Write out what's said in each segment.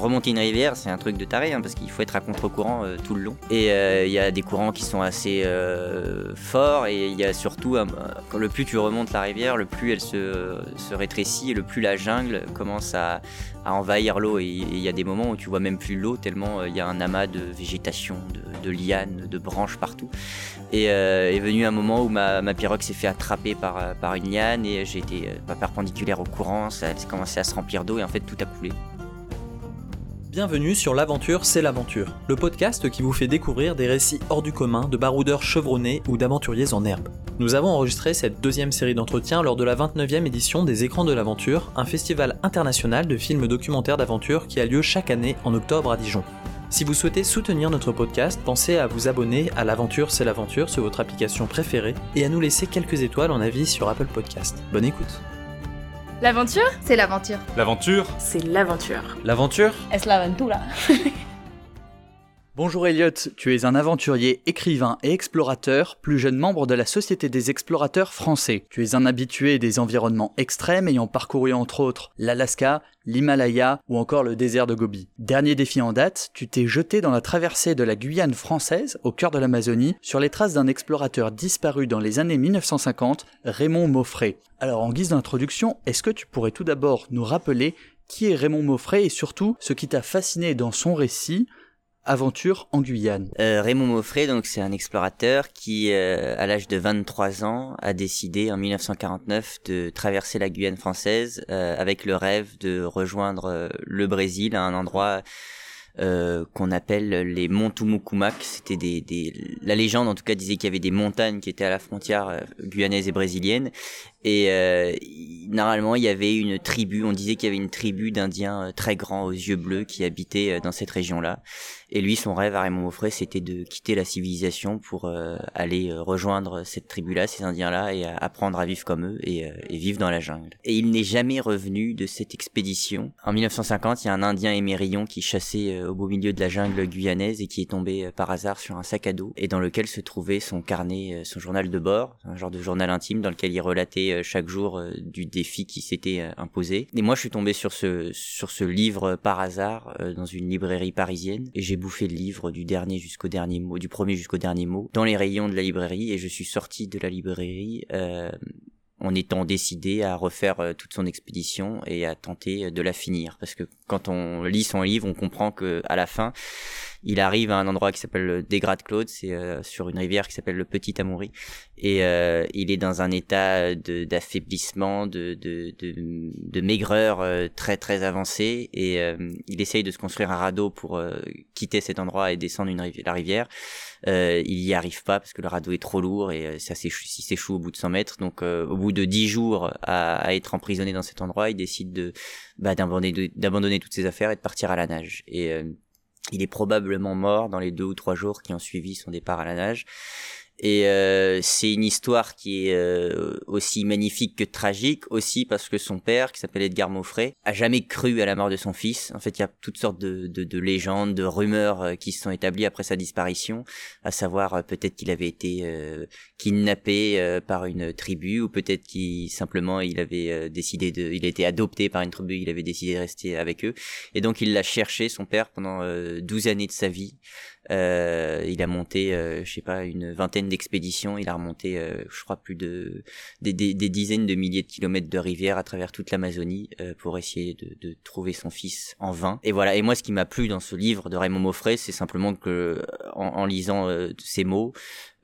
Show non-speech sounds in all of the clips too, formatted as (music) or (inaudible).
remonter une rivière, c'est un truc de taré, hein, parce qu'il faut être à contre-courant euh, tout le long. Et euh, il y a des courants qui sont assez euh, forts, et il y a surtout, le plus tu remontes la rivière, le plus elle se, rétrécit, et le plus la jungle commence à, envahir l'eau. Et il y a des moments où tu vois même plus l'eau, tellement il y a un amas de végétation, de, lianes, de branches partout. Et est venu un moment où ma, pirogue s'est fait attraper par, par une liane, et j'ai été perpendiculaire au courant, ça a commencé à se remplir d'eau, et en fait tout a coulé. Bienvenue sur L'aventure, c'est l'aventure, le podcast qui vous fait découvrir des récits hors du commun de baroudeurs chevronnés ou d'aventuriers en herbe. Nous avons enregistré cette deuxième série d'entretiens lors de la 29e édition des Écrans de l'Aventure, un festival international de films documentaires d'aventure qui a lieu chaque année en octobre à Dijon. Si vous souhaitez soutenir notre podcast, pensez à vous abonner à L'aventure, c'est l'aventure sur votre application préférée et à nous laisser quelques étoiles en avis sur Apple Podcast. Bonne écoute L'aventure? C'est l'aventure. L'aventure? C'est l'aventure. L'aventure? Es l'aventura. (laughs) Bonjour Elliot, tu es un aventurier, écrivain et explorateur, plus jeune membre de la Société des explorateurs français. Tu es un habitué des environnements extrêmes ayant parcouru entre autres l'Alaska, l'Himalaya ou encore le désert de Gobi. Dernier défi en date, tu t'es jeté dans la traversée de la Guyane française, au cœur de l'Amazonie, sur les traces d'un explorateur disparu dans les années 1950, Raymond Moffret. Alors en guise d'introduction, est-ce que tu pourrais tout d'abord nous rappeler qui est Raymond Moffret et surtout ce qui t'a fasciné dans son récit? Aventure en Guyane. Euh, Raymond Moffret, donc c'est un explorateur qui, euh, à l'âge de 23 ans, a décidé en 1949 de traverser la Guyane française euh, avec le rêve de rejoindre euh, le Brésil à un endroit euh, qu'on appelle les monts C'était des, des, la légende en tout cas disait qu'il y avait des montagnes qui étaient à la frontière guyanaise et brésilienne et euh, normalement, il y avait une tribu, on disait qu'il y avait une tribu d'Indiens euh, très grands aux yeux bleus qui habitaient euh, dans cette région-là. Et lui, son rêve à Raymond Moffret, c'était de quitter la civilisation pour euh, aller rejoindre cette tribu-là, ces Indiens-là, et apprendre à vivre comme eux et, et vivre dans la jungle. Et il n'est jamais revenu de cette expédition. En 1950, il y a un Indien émérillon qui chassait au beau milieu de la jungle guyanaise et qui est tombé par hasard sur un sac à dos et dans lequel se trouvait son carnet, son journal de bord, un genre de journal intime dans lequel il relatait euh, chaque jour euh, du défi qui s'était euh, imposé. Et moi, je suis tombé sur ce sur ce livre par hasard dans une librairie parisienne et j'ai bouffé le livre du dernier jusqu'au dernier mot, du premier jusqu'au dernier mot, dans les rayons de la librairie et je suis sorti de la librairie. en étant décidé à refaire toute son expédition et à tenter de la finir parce que quand on lit son livre on comprend que à la fin il arrive à un endroit qui s'appelle le Dégrade Claude, c'est euh, sur une rivière qui s'appelle le Petit Amoury, et euh, il est dans un état d'affaiblissement, de, de, de, maigreur euh, très très avancé, et il essaye de se construire un radeau pour quitter cet endroit et descendre la rivière. il y arrive pas parce que le radeau est trop lourd et ça s'échoue au bout de 100 mètres. Donc au bout de 10 jours à, à, être emprisonné dans cet endroit, il décide de bah, d'abandonner toutes ses affaires et de partir à la nage. Et il est probablement mort dans les deux ou trois jours qui ont suivi son départ à la nage. Et euh, c'est une histoire qui est euh, aussi magnifique que tragique, aussi parce que son père, qui s'appelle Edgar Moffret, a jamais cru à la mort de son fils. En fait, il y a toutes sortes de, de, de légendes, de rumeurs euh, qui se sont établies après sa disparition, à savoir peut-être qu'il avait été kidnappé par une tribu, ou peut-être qu'il simplement il avait décidé de, il a été adopté par une tribu, il avait décidé de rester avec eux, et donc il l'a cherché son père pendant 12 années de sa vie. Euh, il a monté, euh, je sais pas, une vingtaine d'expéditions. Il a remonté, euh, je crois, plus de des, dizaines de milliers de kilomètres de rivières à travers toute l'Amazonie euh, pour essayer de, trouver son fils en vain. Et voilà. Et moi, ce qui m'a plu dans ce livre de Raymond Moffret, c'est simplement que, en, en lisant ces mots,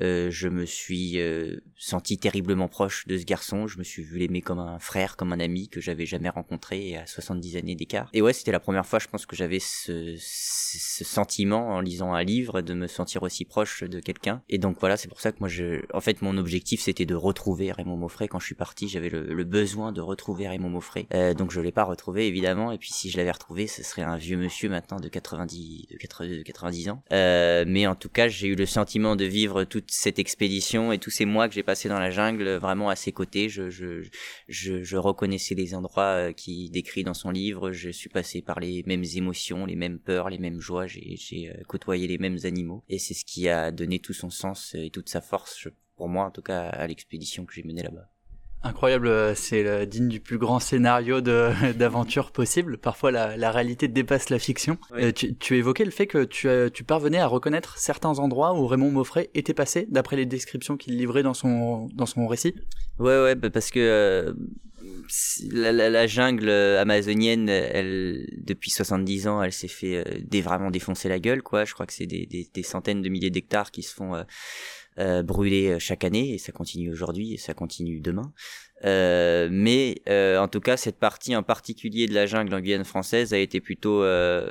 euh, je me suis euh, senti terriblement proche de ce garçon. Je me suis vu l'aimer comme un frère, comme un ami que j'avais jamais rencontré à 70 années d'écart. Et ouais, c'était la première fois, je pense, que j'avais ce, ce, sentiment en lisant un livre de me sentir aussi proche de quelqu'un. Et donc voilà, c'est pour ça que moi, je, en fait, mon objectif, c'était de retrouver Raymond Moffret. Quand je suis parti, j'avais le, besoin de retrouver Raymond Moffret. Euh, donc je l'ai pas retrouvé, évidemment. Et puis si je l'avais retrouvé, ce serait un vieux monsieur maintenant de 90, de 90, de 90 ans. Euh, mais en tout cas, j'ai eu le sentiment de vivre tout cette expédition et tous ces mois que j'ai passé dans la jungle vraiment à ses côtés. Je, je, je, je reconnaissais les endroits euh, qu'il décrit dans son livre. Je suis passé par les mêmes émotions, les mêmes peurs, les mêmes joies. J'ai euh, côtoyé les mêmes animaux. Et c'est ce qui a donné tout son sens et toute sa force, pour moi en tout cas, à l'expédition que j'ai menée là-bas. Incroyable, euh, c'est digne du plus grand scénario (laughs) d'aventure possible. Parfois, la, réalité dépasse la fiction. Euh, tu, tu, évoquais le fait que tu, tu, parvenais à reconnaître certains endroits où Raymond Moffret était passé, d'après les descriptions qu'il livrait dans son, dans son récit Ouais, ouais, bah, parce que euh, la, la, jungle amazonienne, elle, depuis 70 ans, elle s'est fait vraiment défoncer la gueule, quoi. Je crois que c'est des, des, des, centaines de milliers d'hectares qui se font euh, brûlés euh, chaque année et ça continue aujourd'hui et ça continue demain. Euh, mais euh, en tout cas, cette partie en particulier de la jungle en Guyane française a été plutôt euh,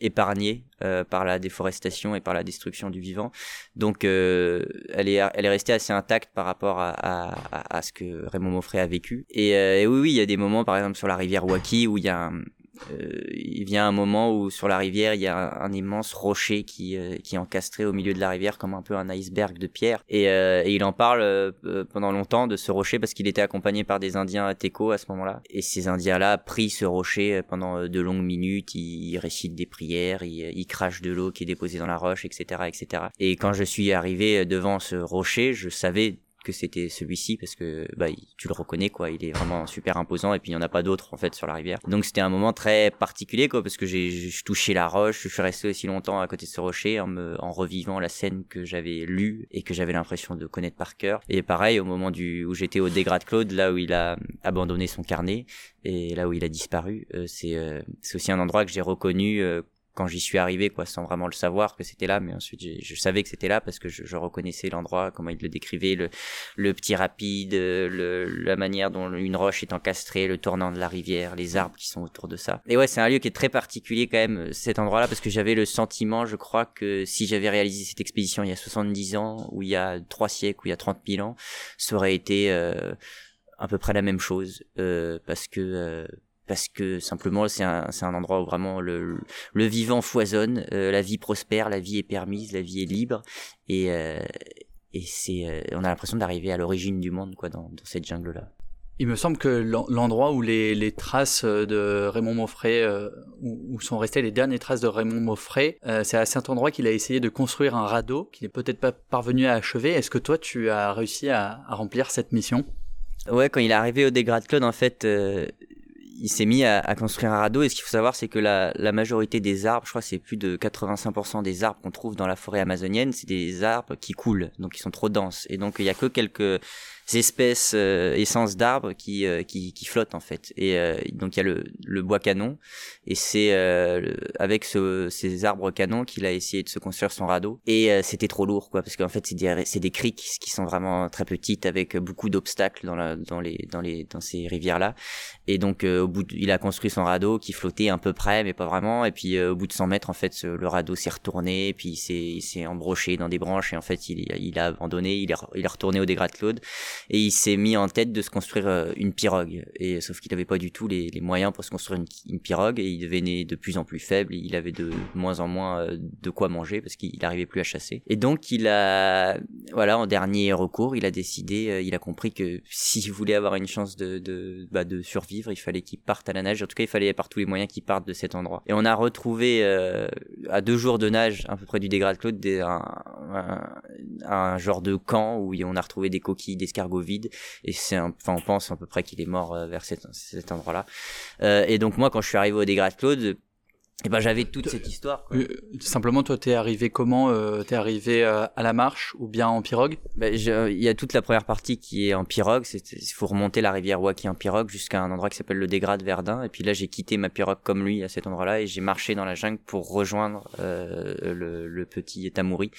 épargnée par la déforestation et par la destruction du vivant. Donc, elle est elle est restée assez intacte par rapport à, à, à ce que Raymond Moffret a vécu. Et, et, oui, oui, il y a des moments, par exemple sur la rivière Waki, où il y a un, euh, il vient un moment où sur la rivière il y a un, immense rocher qui euh, qui est encastré au milieu de la rivière comme un peu un iceberg de pierre. Et, euh, et il en parle pendant longtemps de ce rocher parce qu'il était accompagné par des Indiens Teco à ce moment-là. Et ces Indiens-là prient ce rocher pendant de longues minutes. Ils, récitent des prières ils, ils crachent de l'eau qui est déposée dans la roche etc etc et quand je suis arrivé devant ce rocher je savais que c'était celui-ci parce que bah, tu le reconnais quoi, il est vraiment super imposant et puis il n'y en a pas d'autres en fait sur la rivière. Donc c'était un moment très particulier quoi parce que j'ai touché la roche, je suis resté aussi longtemps à côté de ce rocher en me en revivant la scène que j'avais lue et que j'avais l'impression de connaître par cœur. Et pareil au moment du où j'étais au Dégrade Claude là où il a abandonné son carnet et là où il a disparu, euh, c'est euh, aussi un endroit que j'ai reconnu euh, quand j'y suis arrivé, quoi, sans vraiment le savoir que c'était là, mais ensuite je savais que c'était là parce que je, reconnaissais l'endroit, comment il le décrivait, le, petit rapide, le, la manière dont une roche est encastrée, le tournant de la rivière, les arbres qui sont autour de ça. Et ouais, c'est un lieu qui est très particulier quand même, cet endroit-là, parce que j'avais le sentiment, je crois, que si j'avais réalisé cette expédition il y a 70 ans, ou il y a trois siècles, ou il y a 30 000 ans, ça aurait été euh, à peu près la même chose, euh, parce que euh, parce que simplement c'est un, c'est un endroit où vraiment le, le vivant foisonne, euh, la vie prospère, la vie est permise, la vie est libre et, euh, et c'est euh, on a l'impression d'arriver à l'origine du monde quoi dans, dans cette jungle là. Il me semble que l'endroit où les, les, traces de Raymond Moffret, où, sont restées les dernières traces de Raymond Moffret, c'est à cet endroit qu'il a essayé de construire un radeau qu'il n'est peut-être pas parvenu à achever. Est-ce que toi, tu as réussi à, à remplir cette mission? Ouais, quand il est arrivé au Dégrade Claude, en fait, il s'est mis à, construire un radeau. Et ce qu'il faut savoir c'est que la, la, majorité des arbres, je crois c'est plus de 85% des arbres qu'on trouve dans la forêt amazonienne, c'est des arbres qui coulent, donc ils sont trop denses. Et donc il y a que quelques espèces euh, essences d'arbres qui, euh, qui, qui flottent en fait. Et euh, donc il y a le, le bois canon et c'est avec ce, ces arbres canons qu'il a essayé de se construire son radeau. Et c'était trop lourd quoi parce qu'en fait c'est des c'est des criques qui sont vraiment très petites avec beaucoup d'obstacles dans la dans les dans les dans ces rivières là. Et donc au bout il a construit son radeau qui flottait un peu près mais pas vraiment. Et puis au bout de 100 mètres en fait le radeau s'est retourné et puis il s'est il s'est embroché dans des branches et en fait il il a abandonné il est il est retourné au Dégrade Claude et il s'est mis en tête de se construire euh, une pirogue. Et sauf qu'il n'avait pas du tout les, moyens pour se construire une, pirogue et il devenait de plus en plus faible. il avait de moins en moins euh, de quoi manger parce qu'il n'arrivait plus à chasser. Et donc il a, voilà, en dernier recours, il a décidé, euh, il a compris que s'il voulait avoir une chance de de, bah, de survivre, il fallait qu'il parte à la nage. En tout cas, il fallait par tous les moyens qu'il parte de cet endroit. Et on a retrouvé à deux jours de nage, à peu près du Dégrade Claude, des, un, un, genre de camp où on a retrouvé des coquilles d'escargots vide et c'est enfin on pense à peu près qu'il est mort euh, vers cet, cet endroit-là. Euh, et donc moi quand je suis arrivé au Dégrade Claude, et eh ben j'avais toute cette histoire. Quoi. Euh, simplement, toi, t'es arrivé comment euh, T'es arrivé euh, à la marche ou bien en pirogue? Ben, Il y a toute la première partie qui est en pirogue. Il faut remonter la rivière Waki en pirogue jusqu'à un endroit qui s'appelle le Dégrade Verdun. Et puis là, j'ai quitté ma pirogue comme lui à cet endroit-là et j'ai marché dans la jungle pour rejoindre euh, le, le, petit Tamouri.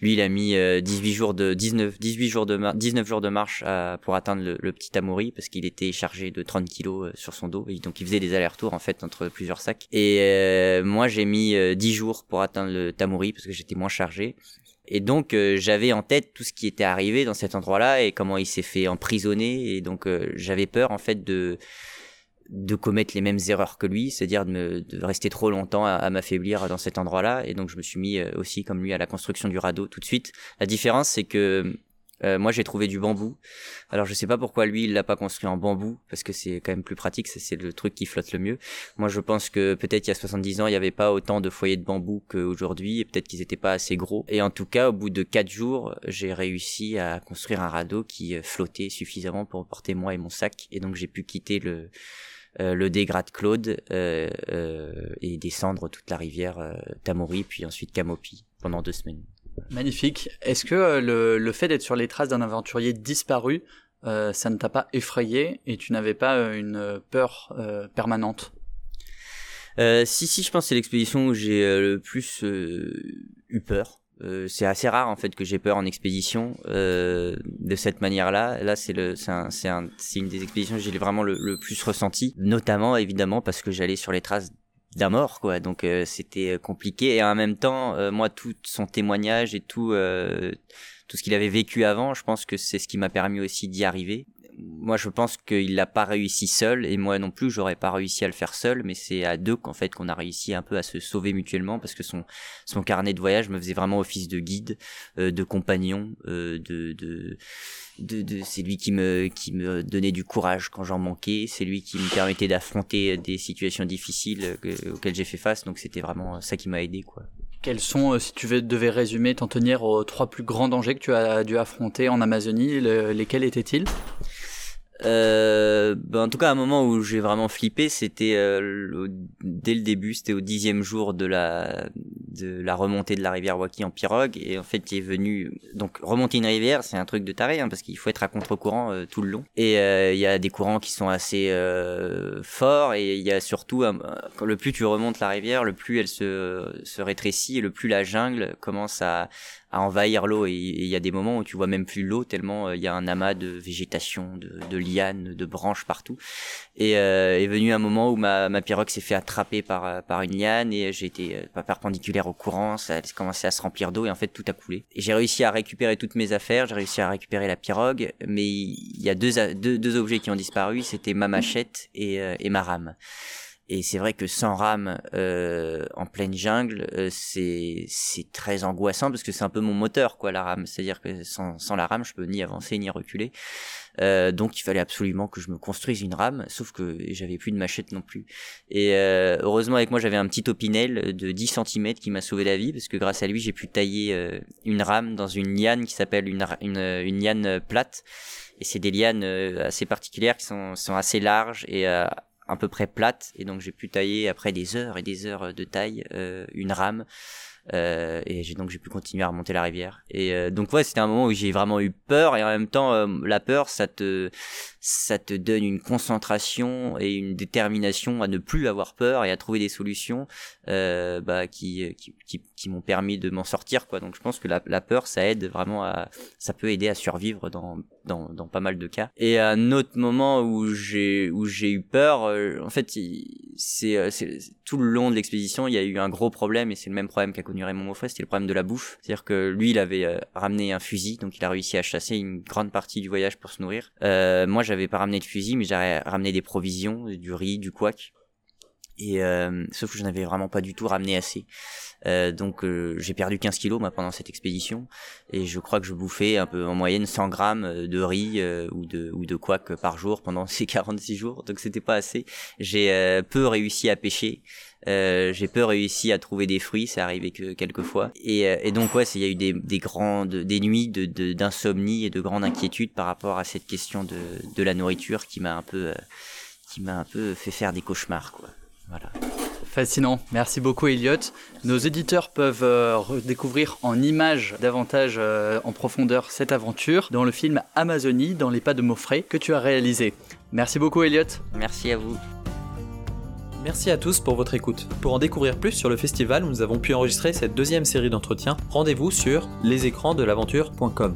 Lui, il a mis 18 jours de 19 18 jours de 19 jours de marche à, pour atteindre le, le petit Tamouri parce qu'il était chargé de 30 kilos sur son dos et donc il faisait des allers-retours en fait entre plusieurs sacs et euh, moi, j'ai mis euh, dix 10 jours pour atteindre le Tamouri parce que j'étais moins chargé. Et donc euh, j'avais en tête tout ce qui était arrivé dans cet endroit-là et comment il s'est fait emprisonner. Et donc j'avais peur en fait de de commettre les mêmes erreurs que lui, c'est-à-dire de, rester trop longtemps à, m'affaiblir dans cet endroit-là. Et donc je me suis mis aussi comme lui à la construction du radeau tout de suite. La différence c'est que Euh, moi, j'ai trouvé du bambou. Alors, je sais pas pourquoi lui, il l'a pas construit en bambou, parce que c'est quand même plus pratique. C'est le truc qui flotte le mieux. Moi, je pense que peut-être il y a 70 ans, il n'y avait pas autant de foyers de bambou qu'aujourd'hui, et peut-être qu'ils n'étaient pas assez gros. Et en tout cas, au bout de quatre jours, j'ai réussi à construire un radeau qui euh, flottait suffisamment pour porter moi et mon sac. Et donc, j'ai pu quitter le euh, le Claude euh, et descendre toute la rivière Tamori, puis ensuite Camopi pendant deux semaines. Magnifique. Est-ce que euh, le, fait d'être sur les traces d'un aventurier disparu, euh, ça ne t'a pas effrayé et tu n'avais pas euh, une peur permanente? Si, si, je pense c'est l'expédition où j'ai le plus eu peur. c'est assez rare en fait que j'ai peur en expédition de cette manière-là. Là, c'est le, c'est, un, une des expéditions que j'ai vraiment le, le, plus ressenti, notamment évidemment parce que j'allais sur les traces d'un mort quoi. Donc euh, c'était euh, compliqué. Et en même temps euh, moi tout son témoignage et tout tout ce qu'il avait vécu avant je pense que c'est ce qui m'a permis aussi d'y arriver moi je pense qu'il l'a pas réussi seul et moi non plus j'aurais pas réussi à le faire seul mais c'est à deux qu'en fait qu'on a réussi un peu à se sauver mutuellement parce que son son carnet de voyage me faisait vraiment office de guide de compagnon de, de de, de c'est lui qui me qui me donnait du courage quand j'en manquais c'est lui qui me permettait d'affronter des situations difficiles auxquelles j'ai fait face donc c'était vraiment ça qui m'a aidé quoi. Quels sont, euh, si tu devais résumer, t'en tenir aux trois plus grands dangers que tu as dû affronter en Amazonie, lesquels étaient-ils? Euh, ben, en tout cas, un moment où j'ai vraiment flippé, c'était euh, dès le début, c'était au dixième jour de la de la remontée de la rivière Waki en pirogue, et en fait, il est venu donc remonter une rivière, c'est un truc de taré, hein, parce qu'il faut être à contre-courant euh, tout le long, et euh, il y a des courants qui sont assez forts, et il y a surtout le plus tu remontes la rivière, le plus elle se se rétrécit, et le plus la jungle commence à à envahir l'eau et il y a des moments où tu vois même plus l'eau tellement euh, il y a un amas de végétation, de, lianes, de branches partout. Et euh, est venu un moment où ma, ma pirogue s'est fait attraper par, euh, par une liane et j'ai été euh, pas perpendiculaire au courant, ça a commencé à se remplir d'eau et en fait tout a coulé. J'ai réussi à récupérer toutes mes affaires, j'ai réussi à récupérer la pirogue, mais il y a deux, deux, deux objets qui ont disparu, c'était ma machette et, et ma rame. Et c'est vrai que sans rame euh, en pleine jungle, euh, c'est c'est très angoissant parce que c'est un peu mon moteur quoi la rame. C'est-à-dire que sans, sans la rame, je peux ni avancer ni reculer. Euh, donc il fallait absolument que je me construise une rame, sauf que j'avais plus de machette non plus. Et euh, heureusement avec moi j'avais un petit opinel de 10 cm qui m'a sauvé la vie parce que grâce à lui j'ai pu tailler euh, une rame dans une liane qui s'appelle une, une, une liane plate. Et c'est des lianes assez particulières qui sont, sont assez larges et à peu près plate. Et donc j'ai pu tailler après des heures et des heures de taille euh, une rame. Euh, et j'ai donc j'ai pu continuer à remonter la rivière. Et euh, donc ouais c'était un moment où j'ai vraiment eu peur. Et en même temps euh, la peur ça te ça te donne une concentration et une détermination à ne plus avoir peur et à trouver des solutions euh, bah, qui, qui, qui, qui m'ont permis de m'en sortir quoi donc je pense que la, la, peur ça aide vraiment à ça peut aider à survivre dans, dans, dans pas mal de cas et un autre moment où j'ai où j'ai eu peur en fait c'est tout le long de l'expédition il y a eu un gros problème et c'est le même problème qu'a connu Raymond Moffret, c'était le problème de la bouffe. C'est-à-dire que lui, il avait euh, ramené un fusil, donc il a réussi à chasser une grande partie du voyage pour se nourrir. Euh, moi, pas ramené de fusil, mais j'avais ramené des provisions, du riz, du couac. Et euh, sauf que je n'avais vraiment pas du tout ramené assez. Euh, donc euh, j'ai perdu 15 kilos moi pendant cette expédition et je crois que je bouffais un peu en moyenne 100 grammes de riz ou de ou couac par jour pendant (laughs) ces 46 jours. Donc c'était pas assez. J'ai peu réussi à pêcher. Euh, j'ai peu réussi à trouver des fruits, c'est arrivé que quelques fois. Et, euh, et donc ouais, il y a eu des, des grandes, des nuits de d'insomnie et de grande inquiétude par rapport à cette question de, de la nourriture qui m'a un peu, euh, qui m'a un peu fait faire des cauchemars quoi. Voilà. Fascinant, merci beaucoup Elliot. Nos éditeurs peuvent redécouvrir en images davantage en profondeur cette aventure dans le film Amazonie dans les pas de Moffret que tu as réalisé. Merci beaucoup Elliot. Merci à vous. Merci à tous pour votre écoute. Pour en découvrir plus sur le festival où nous avons pu enregistrer cette deuxième série d'entretiens, rendez-vous sur lesécransdelaventure.com.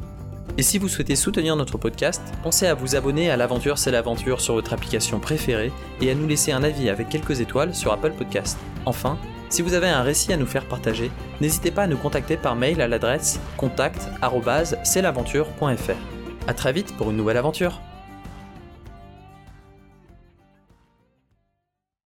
Et si vous souhaitez soutenir notre podcast, pensez à vous abonner à l'aventure c'est l'aventure sur votre application préférée et à nous laisser un avis avec quelques étoiles sur Apple Podcast. Enfin, si vous avez un récit à nous faire partager, n'hésitez pas à nous contacter par mail à l'adresse contact@cestlaventure.fr. À très vite pour une nouvelle aventure.